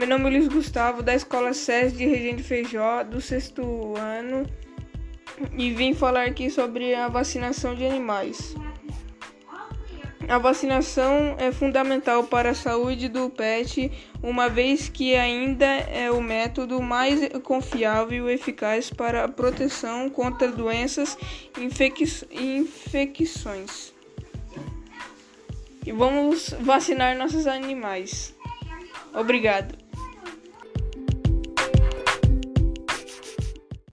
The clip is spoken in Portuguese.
Meu nome é Luiz Gustavo, da Escola SES de Regente Feijó, do sexto ano, e vim falar aqui sobre a vacinação de animais. A vacinação é fundamental para a saúde do pet, uma vez que ainda é o método mais confiável e eficaz para a proteção contra doenças e infecções. E vamos vacinar nossos animais. Obrigado.